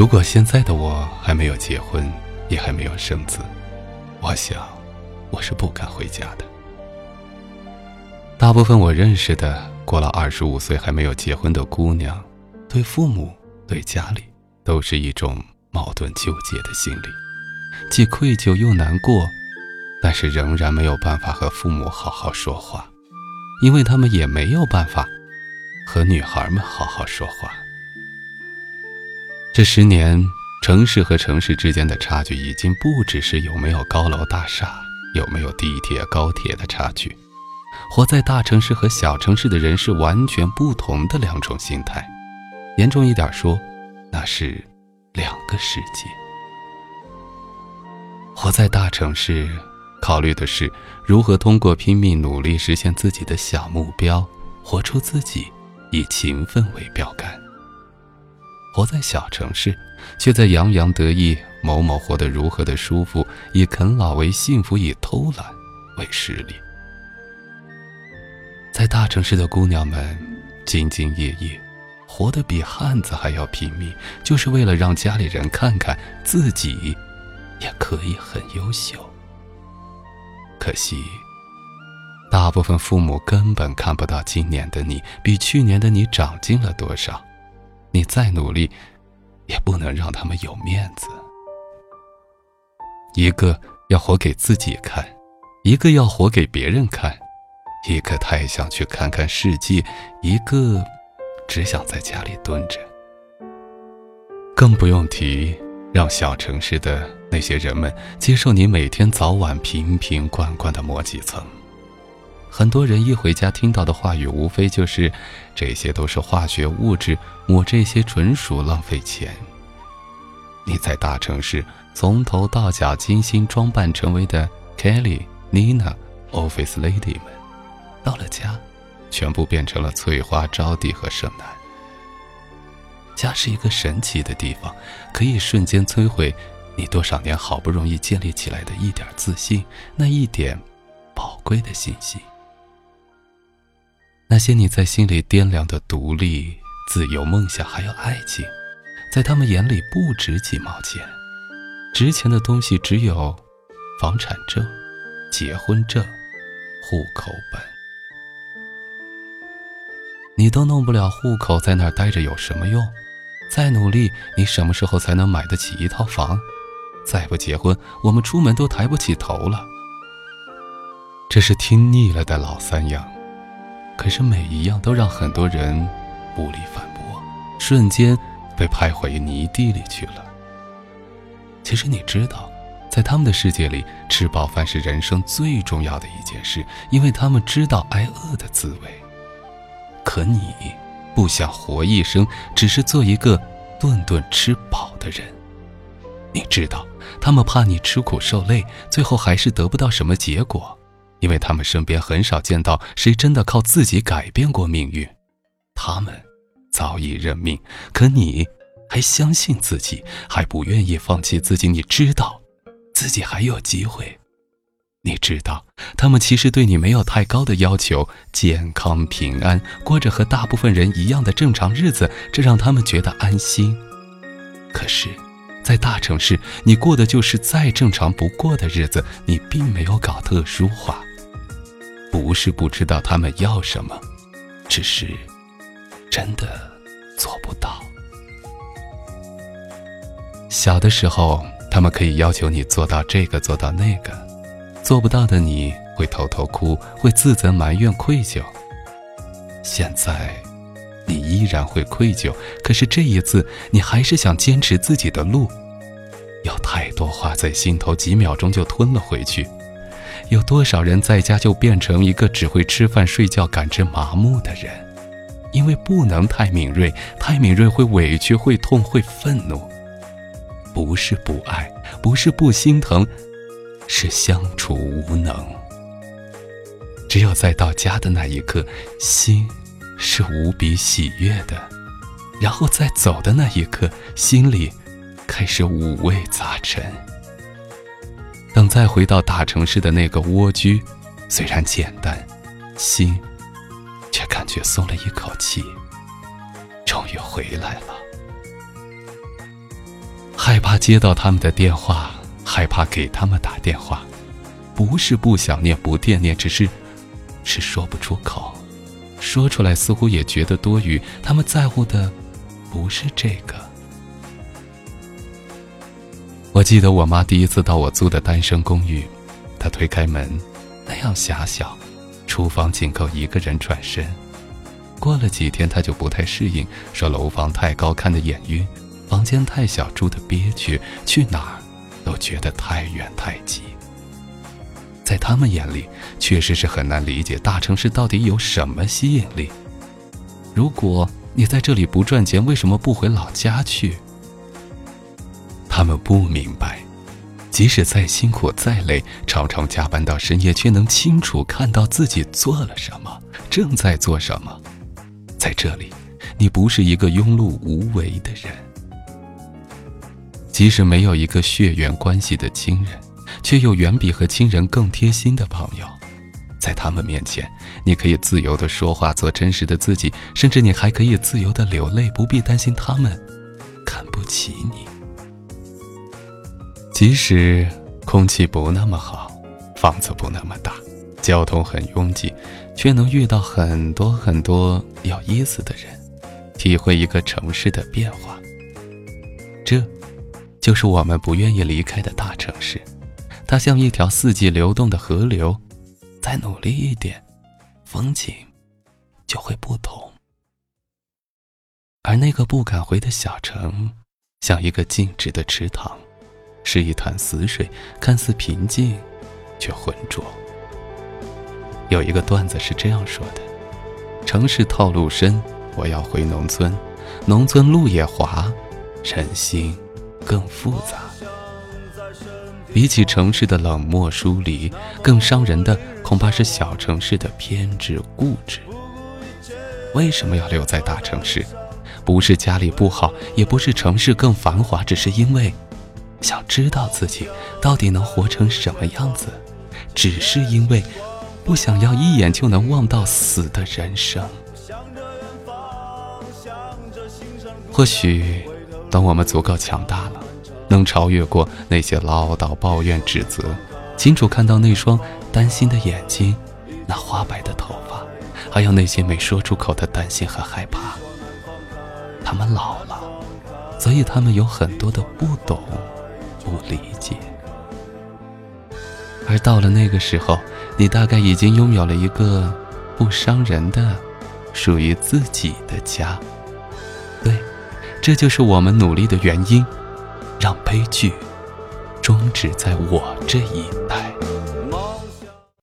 如果现在的我还没有结婚，也还没有生子，我想我是不敢回家的。大部分我认识的过了二十五岁还没有结婚的姑娘，对父母、对家里，都是一种矛盾纠结的心理，既愧疚又难过，但是仍然没有办法和父母好好说话，因为他们也没有办法和女孩们好好说话。这十年，城市和城市之间的差距已经不只是有没有高楼大厦、有没有地铁、高铁的差距。活在大城市和小城市的人是完全不同的两种心态。严重一点说，那是两个世界。活在大城市，考虑的是如何通过拼命努力实现自己的小目标，活出自己，以勤奋为标杆。活在小城市，却在洋洋得意某某活得如何的舒服，以啃老为幸福，以偷懒为实力。在大城市的姑娘们兢兢业业，活得比汉子还要拼命，就是为了让家里人看看自己也可以很优秀。可惜，大部分父母根本看不到今年的你比去年的你长进了多少。你再努力，也不能让他们有面子。一个要活给自己看，一个要活给别人看，一个太想去看看世界，一个只想在家里蹲着。更不用提让小城市的那些人们接受你每天早晚瓶瓶罐罐的磨几层。很多人一回家听到的话语，无非就是这些都是化学物质，抹这些纯属浪费钱。你在大城市从头到脚精心装扮成为的 Kelly、Nina、Office Lady 们，到了家，全部变成了翠花、招娣和盛楠。家是一个神奇的地方，可以瞬间摧毁你多少年好不容易建立起来的一点自信，那一点宝贵的信息。那些你在心里掂量的独立、自由、梦想，还有爱情，在他们眼里不值几毛钱，值钱的东西只有房产证、结婚证、户口本。你都弄不了户口，在那儿待着有什么用？再努力，你什么时候才能买得起一套房？再不结婚，我们出门都抬不起头了。这是听腻了的老三样。可是每一样都让很多人无力反驳，瞬间被拍回泥地里去了。其实你知道，在他们的世界里，吃饱饭是人生最重要的一件事，因为他们知道挨饿的滋味。可你不想活一生，只是做一个顿顿吃饱的人。你知道，他们怕你吃苦受累，最后还是得不到什么结果。因为他们身边很少见到谁真的靠自己改变过命运，他们早已认命，可你还相信自己，还不愿意放弃自己。你知道，自己还有机会。你知道，他们其实对你没有太高的要求，健康平安，过着和大部分人一样的正常日子，这让他们觉得安心。可是，在大城市，你过的就是再正常不过的日子，你并没有搞特殊化。不是不知道他们要什么，只是真的做不到。小的时候，他们可以要求你做到这个做到那个，做不到的你会偷偷哭，会自责埋怨愧疚。现在，你依然会愧疚，可是这一次，你还是想坚持自己的路。有太多话在心头，几秒钟就吞了回去。有多少人在家就变成一个只会吃饭睡觉、感知麻木的人？因为不能太敏锐，太敏锐会委屈、会痛、会愤怒。不是不爱，不是不心疼，是相处无能。只有在到家的那一刻，心是无比喜悦的，然后在走的那一刻，心里开始五味杂陈。等再回到大城市的那个蜗居，虽然简单，心却感觉松了一口气，终于回来了。害怕接到他们的电话，害怕给他们打电话，不是不想念、不惦念，只是是说不出口，说出来似乎也觉得多余。他们在乎的不是这个。我记得我妈第一次到我租的单身公寓，她推开门，那样狭小，厨房仅够一个人转身。过了几天，她就不太适应，说楼房太高，看得眼晕。房间太小，住的憋屈，去哪儿都觉得太远太挤。在他们眼里，确实是很难理解大城市到底有什么吸引力。如果你在这里不赚钱，为什么不回老家去？他们不明白，即使再辛苦再累，常常加班到深夜，却能清楚看到自己做了什么，正在做什么。在这里，你不是一个庸碌无为的人。即使没有一个血缘关系的亲人，却有远比和亲人更贴心的朋友，在他们面前，你可以自由的说话，做真实的自己，甚至你还可以自由的流泪，不必担心他们看不起你。即使空气不那么好，房子不那么大，交通很拥挤，却能遇到很多很多有意思的人，体会一个城市的变化。这。就是我们不愿意离开的大城市，它像一条四季流动的河流，再努力一点，风景就会不同。而那个不敢回的小城，像一个静止的池塘，是一潭死水，看似平静，却浑浊。有一个段子是这样说的：城市套路深，我要回农村，农村路也滑，人心。更复杂。比起城市的冷漠疏离，更伤人的恐怕是小城市的偏执固执。为什么要留在大城市？不是家里不好，也不是城市更繁华，只是因为想知道自己到底能活成什么样子，只是因为不想要一眼就能望到死的人生。或许。当我们足够强大了，能超越过那些唠叨、抱怨、指责，清楚看到那双担心的眼睛，那花白的头发，还有那些没说出口的担心和害怕。他们老了，所以他们有很多的不懂、不理解。而到了那个时候，你大概已经拥有了一个不伤人的、属于自己的家。对。这就是我们努力的原因，让悲剧终止在我这一代。